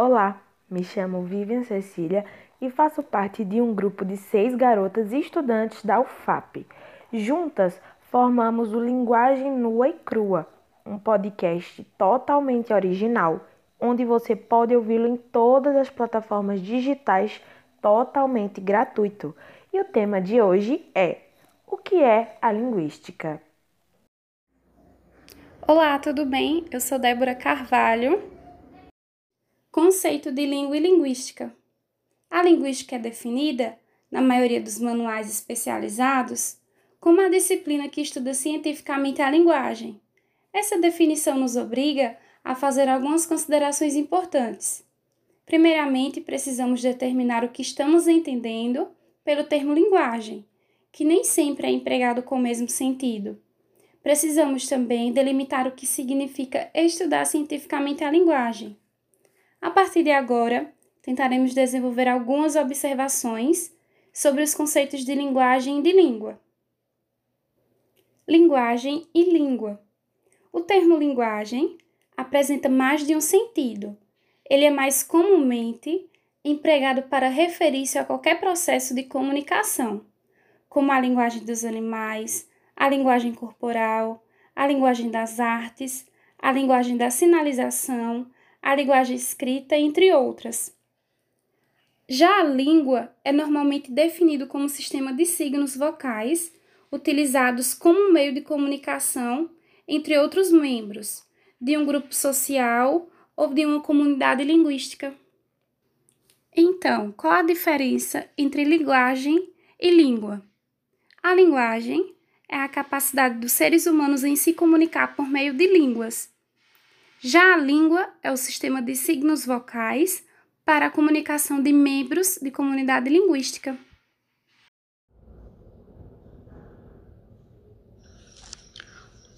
Olá, me chamo Vivian Cecília e faço parte de um grupo de seis garotas estudantes da UFAP. Juntas formamos o Linguagem Nua e Crua, um podcast totalmente original, onde você pode ouvi-lo em todas as plataformas digitais totalmente gratuito. E o tema de hoje é: O que é a linguística? Olá, tudo bem? Eu sou Débora Carvalho. Conceito de língua e linguística. A linguística é definida, na maioria dos manuais especializados, como a disciplina que estuda cientificamente a linguagem. Essa definição nos obriga a fazer algumas considerações importantes. Primeiramente, precisamos determinar o que estamos entendendo pelo termo linguagem, que nem sempre é empregado com o mesmo sentido. Precisamos também delimitar o que significa estudar cientificamente a linguagem. A partir de agora, tentaremos desenvolver algumas observações sobre os conceitos de linguagem e de língua. Linguagem e língua. O termo linguagem apresenta mais de um sentido. Ele é mais comumente empregado para referir-se a qualquer processo de comunicação, como a linguagem dos animais, a linguagem corporal, a linguagem das artes, a linguagem da sinalização, a linguagem escrita, entre outras. Já a língua é normalmente definido como um sistema de signos vocais utilizados como meio de comunicação entre outros membros de um grupo social ou de uma comunidade linguística. Então, qual a diferença entre linguagem e língua? A linguagem é a capacidade dos seres humanos em se comunicar por meio de línguas. Já a língua é o sistema de signos vocais para a comunicação de membros de comunidade linguística.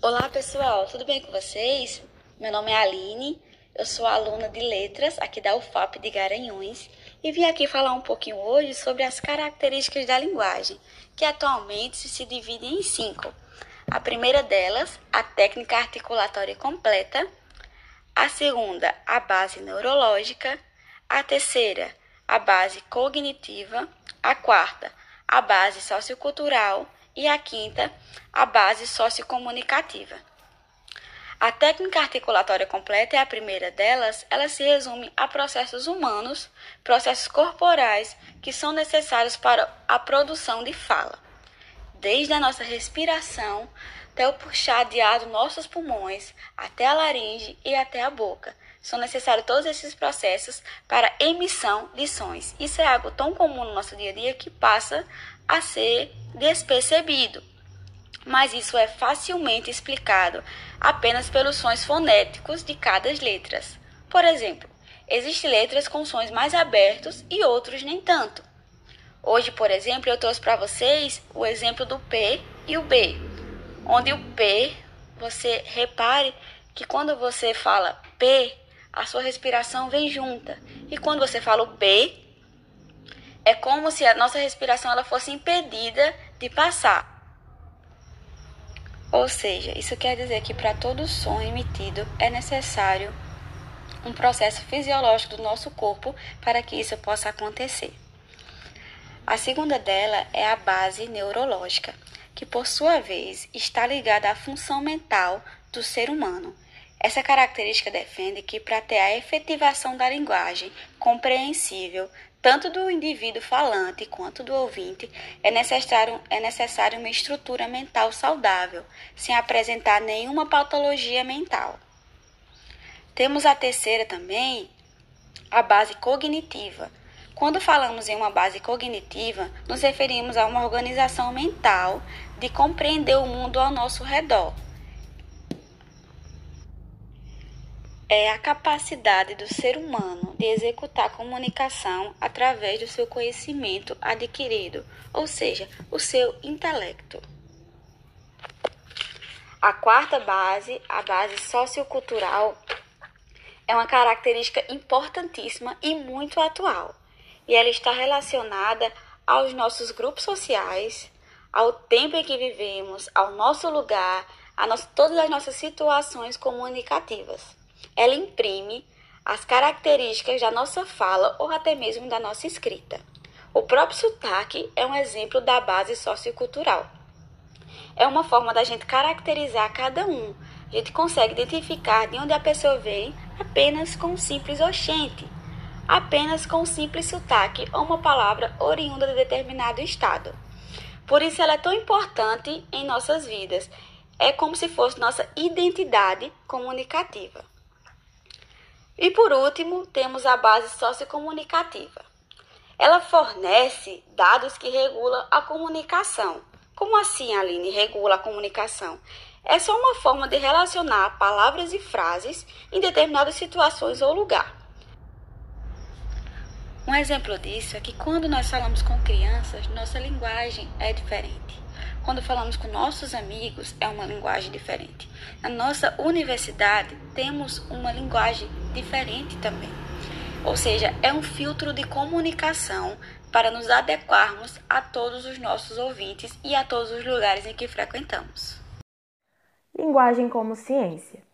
Olá pessoal, tudo bem com vocês? Meu nome é Aline, eu sou aluna de letras aqui da UFAP de Garanhuns e vim aqui falar um pouquinho hoje sobre as características da linguagem, que atualmente se dividem em cinco. A primeira delas, a técnica articulatória completa, a segunda, a base neurológica, a terceira, a base cognitiva, a quarta, a base sociocultural e a quinta, a base sociocomunicativa. A técnica articulatória completa é a primeira delas, ela se resume a processos humanos, processos corporais que são necessários para a produção de fala. Desde a nossa respiração até o puxar de ar dos nossos pulmões, até a laringe e até a boca. São necessários todos esses processos para emissão de sons. Isso é algo tão comum no nosso dia a dia que passa a ser despercebido. Mas isso é facilmente explicado apenas pelos sons fonéticos de cada letra. Por exemplo, existem letras com sons mais abertos e outros nem tanto. Hoje, por exemplo, eu trouxe para vocês o exemplo do P e o B onde o P, você repare que quando você fala P, a sua respiração vem junta. E quando você fala o B, é como se a nossa respiração ela fosse impedida de passar. Ou seja, isso quer dizer que para todo som emitido é necessário um processo fisiológico do nosso corpo para que isso possa acontecer. A segunda dela é a base neurológica que por sua vez está ligada à função mental do ser humano. Essa característica defende que para ter a efetivação da linguagem compreensível tanto do indivíduo falante quanto do ouvinte, é necessário, é necessário uma estrutura mental saudável, sem apresentar nenhuma patologia mental. Temos a terceira também, a base cognitiva, quando falamos em uma base cognitiva, nos referimos a uma organização mental de compreender o mundo ao nosso redor. É a capacidade do ser humano de executar a comunicação através do seu conhecimento adquirido, ou seja, o seu intelecto. A quarta base, a base sociocultural, é uma característica importantíssima e muito atual e ela está relacionada aos nossos grupos sociais, ao tempo em que vivemos, ao nosso lugar, a todas as nossas situações comunicativas. Ela imprime as características da nossa fala ou até mesmo da nossa escrita. O próprio sotaque é um exemplo da base sociocultural. É uma forma da gente caracterizar cada um. A gente consegue identificar de onde a pessoa vem apenas com um simples oxente, apenas com um simples sotaque ou uma palavra oriunda de determinado estado. Por isso ela é tão importante em nossas vidas. É como se fosse nossa identidade comunicativa. E por último, temos a base sociocomunicativa. Ela fornece dados que regulam a comunicação. Como assim, Aline, regula a comunicação? É só uma forma de relacionar palavras e frases em determinadas situações ou lugar. Um exemplo disso é que quando nós falamos com crianças, nossa linguagem é diferente. Quando falamos com nossos amigos, é uma linguagem diferente. Na nossa universidade, temos uma linguagem diferente também. Ou seja, é um filtro de comunicação para nos adequarmos a todos os nossos ouvintes e a todos os lugares em que frequentamos. Linguagem como ciência.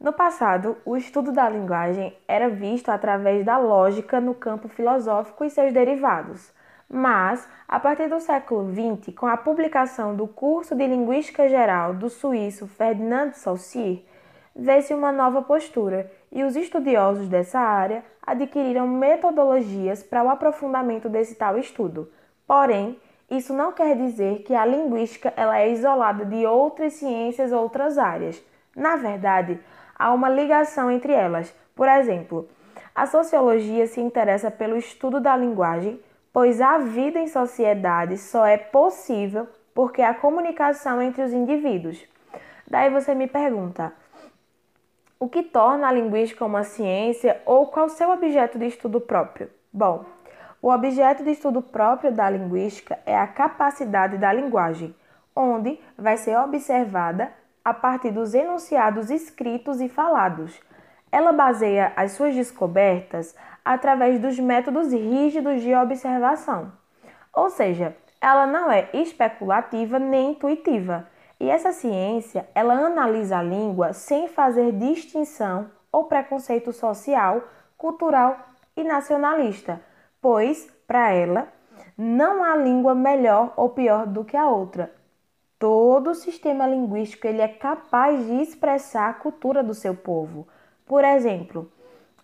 No passado, o estudo da linguagem era visto através da lógica no campo filosófico e seus derivados. Mas, a partir do século XX, com a publicação do curso de Linguística Geral do suíço Ferdinand Saussure, vê-se uma nova postura e os estudiosos dessa área adquiriram metodologias para o aprofundamento desse tal estudo. Porém, isso não quer dizer que a linguística ela é isolada de outras ciências ou outras áreas. Na verdade, há uma ligação entre elas. Por exemplo, a sociologia se interessa pelo estudo da linguagem, pois a vida em sociedade só é possível porque há comunicação entre os indivíduos. Daí você me pergunta: o que torna a linguística uma ciência ou qual seu objeto de estudo próprio? Bom, o objeto de estudo próprio da linguística é a capacidade da linguagem, onde vai ser observada a partir dos enunciados escritos e falados. Ela baseia as suas descobertas através dos métodos rígidos de observação. Ou seja, ela não é especulativa nem intuitiva. E essa ciência, ela analisa a língua sem fazer distinção ou preconceito social, cultural e nacionalista, pois, para ela, não há língua melhor ou pior do que a outra. Todo o sistema linguístico ele é capaz de expressar a cultura do seu povo. Por exemplo,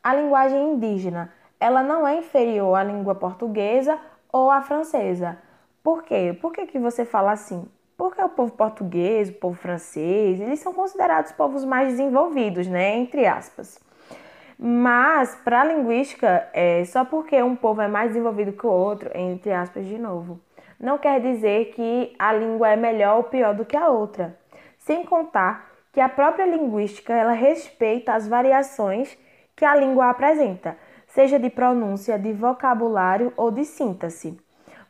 a linguagem indígena, ela não é inferior à língua portuguesa ou à francesa. Por quê? Por que, que você fala assim? Porque o povo português, o povo francês, eles são considerados povos mais desenvolvidos, né? Entre aspas. Mas, para a linguística, é só porque um povo é mais desenvolvido que o outro, entre aspas de novo, não quer dizer que a língua é melhor ou pior do que a outra. Sem contar que a própria linguística ela respeita as variações que a língua apresenta, seja de pronúncia, de vocabulário ou de síntese.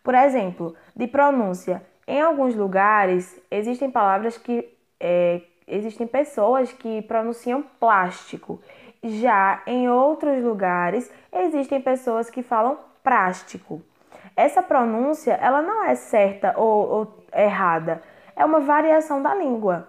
Por exemplo, de pronúncia, em alguns lugares existem palavras que é, existem pessoas que pronunciam plástico já em outros lugares existem pessoas que falam prástico. Essa pronúncia ela não é certa ou, ou errada, é uma variação da língua.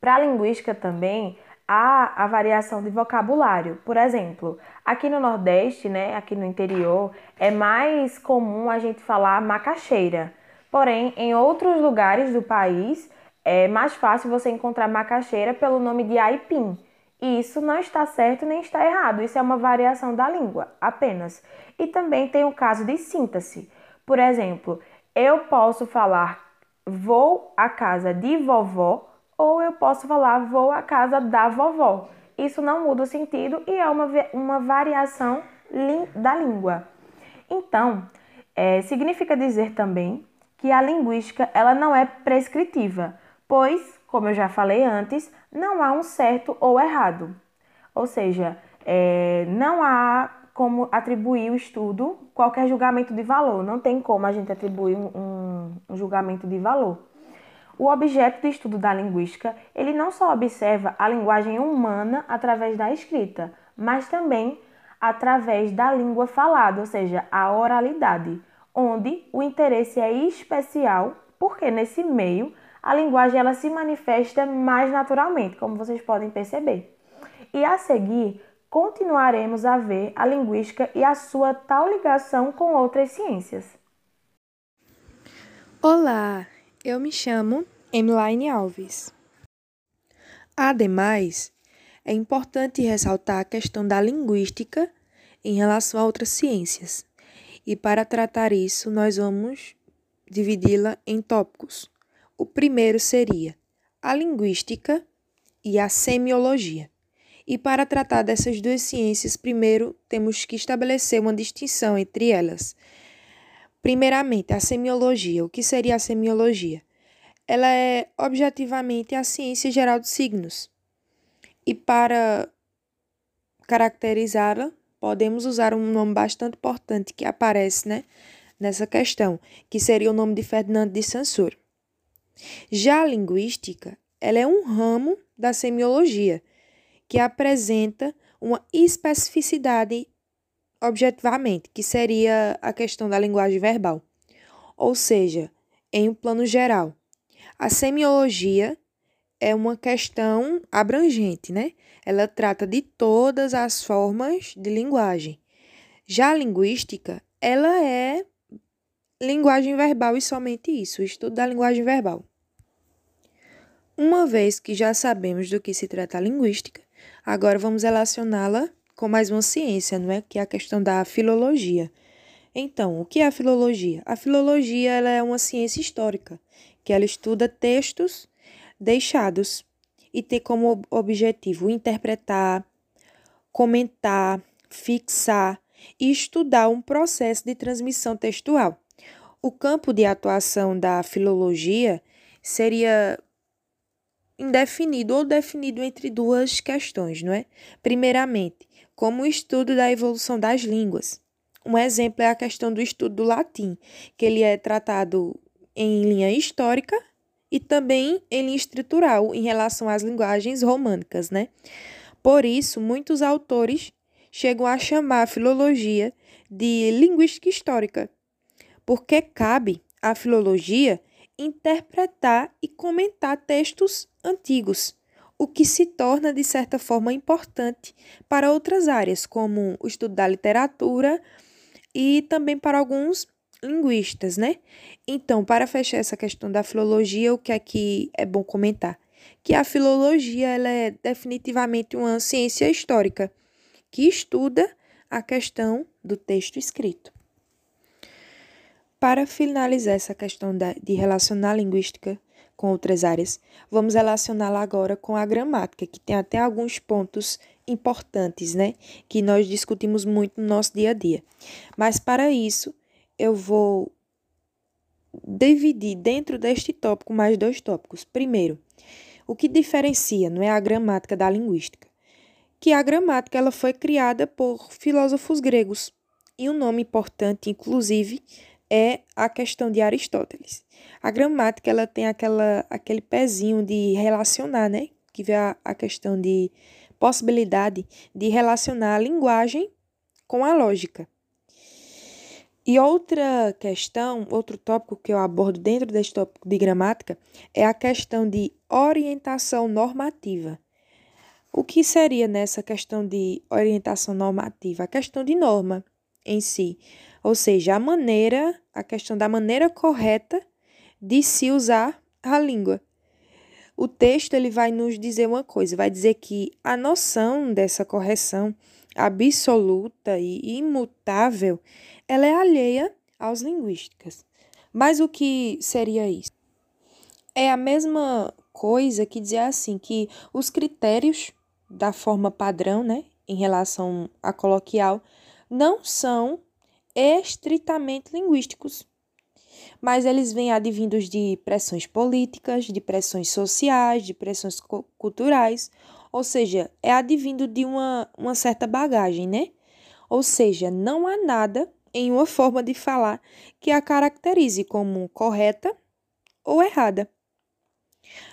Para a linguística também há a variação de vocabulário. Por exemplo, aqui no Nordeste, né, aqui no interior, é mais comum a gente falar macaxeira. Porém, em outros lugares do país, é mais fácil você encontrar macaxeira pelo nome de aipim. E isso não está certo nem está errado, isso é uma variação da língua apenas. E também tem o caso de síntese. Por exemplo, eu posso falar vou à casa de vovó ou eu posso falar vou à casa da vovó. Isso não muda o sentido e é uma, uma variação da língua. Então, é, significa dizer também que a linguística ela não é prescritiva, pois como eu já falei antes, não há um certo ou errado. Ou seja, é, não há como atribuir o estudo qualquer julgamento de valor. Não tem como a gente atribuir um, um julgamento de valor. O objeto de estudo da linguística, ele não só observa a linguagem humana através da escrita, mas também através da língua falada, ou seja, a oralidade, onde o interesse é especial, porque nesse meio a linguagem ela se manifesta mais naturalmente, como vocês podem perceber. E a seguir, continuaremos a ver a linguística e a sua tal ligação com outras ciências. Olá, eu me chamo Emily Alves. Ademais, é importante ressaltar a questão da linguística em relação a outras ciências. E para tratar isso, nós vamos dividi-la em tópicos. O primeiro seria a linguística e a semiologia. E para tratar dessas duas ciências, primeiro temos que estabelecer uma distinção entre elas. Primeiramente, a semiologia. O que seria a semiologia? Ela é objetivamente a ciência geral dos signos. E para caracterizá-la, podemos usar um nome bastante importante que aparece né, nessa questão, que seria o nome de Ferdinand de Saussure. Já a linguística, ela é um ramo da semiologia, que apresenta uma especificidade objetivamente, que seria a questão da linguagem verbal. Ou seja, em um plano geral, a semiologia é uma questão abrangente, né? Ela trata de todas as formas de linguagem. Já a linguística, ela é linguagem verbal e somente isso, o estudo da linguagem verbal. Uma vez que já sabemos do que se trata a linguística, agora vamos relacioná-la com mais uma ciência, não é? Que é a questão da filologia. Então, o que é a filologia? A filologia ela é uma ciência histórica, que ela estuda textos deixados e tem como objetivo interpretar, comentar, fixar e estudar um processo de transmissão textual. O campo de atuação da filologia seria indefinido ou definido entre duas questões, não é? Primeiramente, como o estudo da evolução das línguas. Um exemplo é a questão do estudo do latim, que ele é tratado em linha histórica e também em linha estrutural em relação às linguagens românicas, né? Por isso, muitos autores chegam a chamar a filologia de linguística histórica, porque cabe à filologia interpretar e comentar textos antigos, o que se torna, de certa forma, importante para outras áreas, como o estudo da literatura e também para alguns linguistas, né? Então, para fechar essa questão da filologia, o que aqui é bom comentar? Que a filologia ela é definitivamente uma ciência histórica que estuda a questão do texto escrito. Para finalizar essa questão de relacionar a linguística com outras áreas, vamos relacioná-la agora com a gramática, que tem até alguns pontos importantes, né? Que nós discutimos muito no nosso dia a dia. Mas para isso, eu vou dividir dentro deste tópico mais dois tópicos. Primeiro, o que diferencia, não é a gramática da linguística? Que a gramática ela foi criada por filósofos gregos. E um nome importante, inclusive, é a questão de Aristóteles. A gramática ela tem aquela, aquele pezinho de relacionar, né? Que vê a, a questão de possibilidade de relacionar a linguagem com a lógica. E outra questão, outro tópico que eu abordo dentro deste tópico de gramática é a questão de orientação normativa. O que seria nessa questão de orientação normativa? A questão de norma em si. Ou seja, a maneira, a questão da maneira correta de se usar a língua. O texto ele vai nos dizer uma coisa, vai dizer que a noção dessa correção absoluta e imutável, ela é alheia aos linguísticas. Mas o que seria isso? É a mesma coisa que dizer assim que os critérios da forma padrão, né, em relação a coloquial, não são estritamente linguísticos, mas eles vêm advindos de pressões políticas, de pressões sociais, de pressões culturais, ou seja, é advindo de uma, uma certa bagagem, né? Ou seja, não há nada em uma forma de falar que a caracterize como correta ou errada.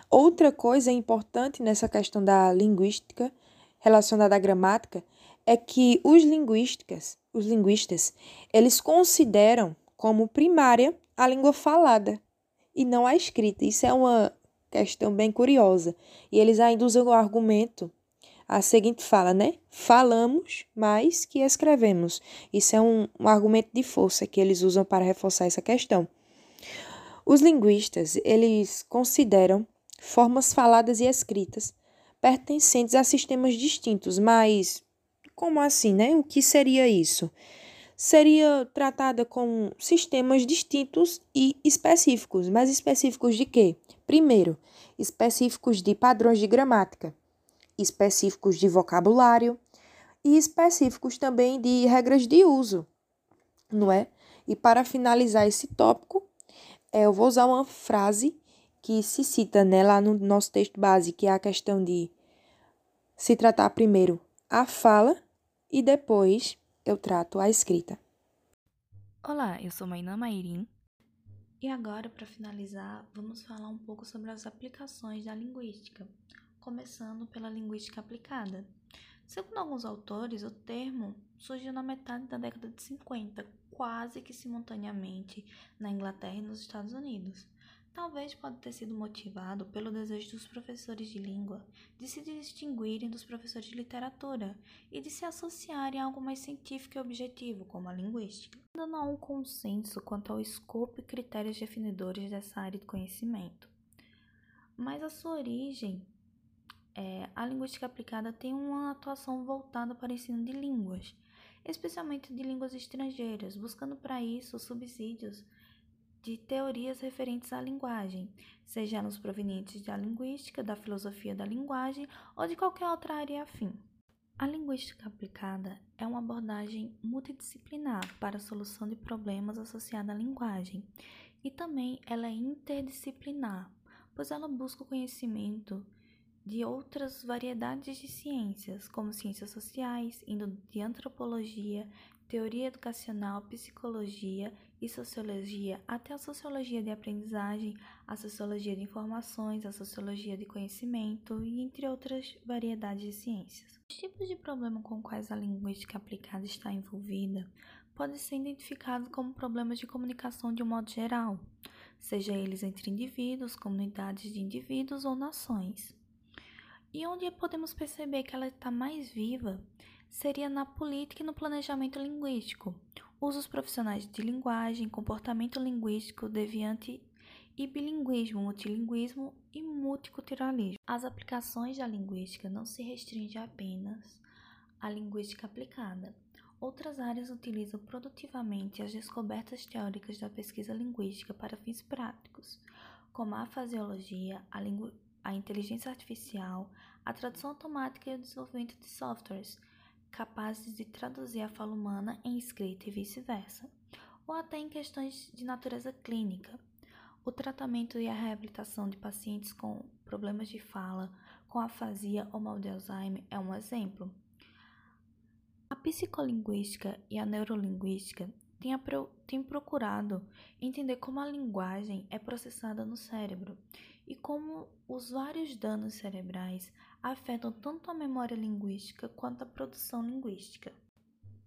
Outra coisa importante nessa questão da linguística relacionada à gramática é que os linguísticas, os linguistas, eles consideram como primária a língua falada e não a escrita. Isso é uma questão bem curiosa. E eles ainda usam o argumento a seguinte fala, né? Falamos mais que escrevemos. Isso é um, um argumento de força que eles usam para reforçar essa questão. Os linguistas, eles consideram formas faladas e escritas pertencentes a sistemas distintos, mas como assim, né? O que seria isso? Seria tratada com sistemas distintos e específicos, mas específicos de quê? Primeiro, específicos de padrões de gramática, específicos de vocabulário e específicos também de regras de uso, não é? E para finalizar esse tópico, é, eu vou usar uma frase que se cita né, lá no nosso texto base, que é a questão de se tratar primeiro a fala e depois eu trato a escrita. Olá, eu sou Mainã Mairim. E agora, para finalizar, vamos falar um pouco sobre as aplicações da linguística, começando pela linguística aplicada. Segundo alguns autores, o termo surgiu na metade da década de 50, quase que simultaneamente na Inglaterra e nos Estados Unidos. Talvez pode ter sido motivado pelo desejo dos professores de língua de se distinguirem dos professores de literatura e de se associarem a algo mais científico e objetivo, como a linguística. Ainda não há um consenso quanto ao escopo e critérios definidores dessa área de conhecimento. Mas a sua origem é, a linguística aplicada tem uma atuação voltada para o ensino de línguas, especialmente de línguas estrangeiras, buscando para isso subsídios de teorias referentes à linguagem, seja nos provenientes da linguística, da filosofia da linguagem ou de qualquer outra área afim. A linguística aplicada é uma abordagem multidisciplinar para a solução de problemas associados à linguagem e também ela é interdisciplinar, pois ela busca o conhecimento de outras variedades de ciências, como ciências sociais, indo de antropologia, teoria educacional, psicologia e sociologia, até a sociologia de aprendizagem, a sociologia de informações, a sociologia de conhecimento e entre outras variedades de ciências. Os tipos de problema com quais a linguística aplicada está envolvida podem ser identificados como problemas de comunicação de um modo geral, seja eles entre indivíduos, comunidades de indivíduos ou nações. E onde podemos perceber que ela está mais viva seria na política e no planejamento linguístico, usos profissionais de linguagem, comportamento linguístico deviante e bilinguismo, multilinguismo e multiculturalismo. As aplicações da linguística não se restringem apenas à linguística aplicada. Outras áreas utilizam produtivamente as descobertas teóricas da pesquisa linguística para fins práticos, como a fasiologia, a a inteligência artificial, a tradução automática e o desenvolvimento de softwares capazes de traduzir a fala humana em escrita e vice-versa, ou até em questões de natureza clínica. O tratamento e a reabilitação de pacientes com problemas de fala, com afasia ou mal de Alzheimer é um exemplo. A psicolinguística e a neurolinguística têm, têm procurado entender como a linguagem é processada no cérebro e como os vários danos cerebrais afetam tanto a memória linguística quanto a produção linguística.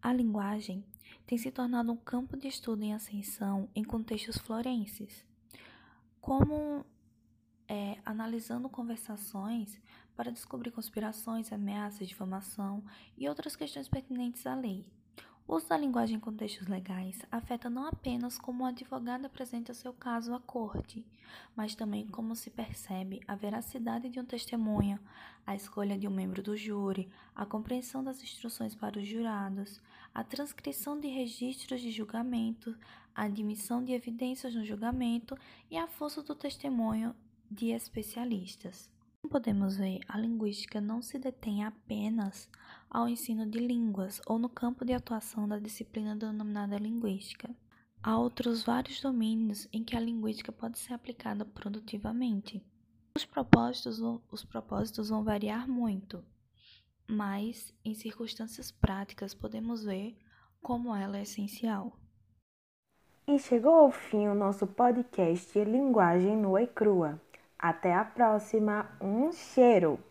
A linguagem tem se tornado um campo de estudo em ascensão em contextos florenses, como é, analisando conversações para descobrir conspirações, ameaças, difamação e outras questões pertinentes à lei. O uso da linguagem em contextos legais afeta não apenas como o advogado apresenta seu caso à corte, mas também como se percebe a veracidade de um testemunho, a escolha de um membro do júri, a compreensão das instruções para os jurados, a transcrição de registros de julgamento, a admissão de evidências no julgamento e a força do testemunho de especialistas. Como podemos ver, a linguística não se detém apenas ao ensino de línguas ou no campo de atuação da disciplina denominada linguística. Há outros vários domínios em que a linguística pode ser aplicada produtivamente. Os propósitos, vão, os propósitos vão variar muito, mas em circunstâncias práticas podemos ver como ela é essencial. E chegou ao fim o nosso podcast Linguagem Nua e Crua. Até a próxima, um cheiro!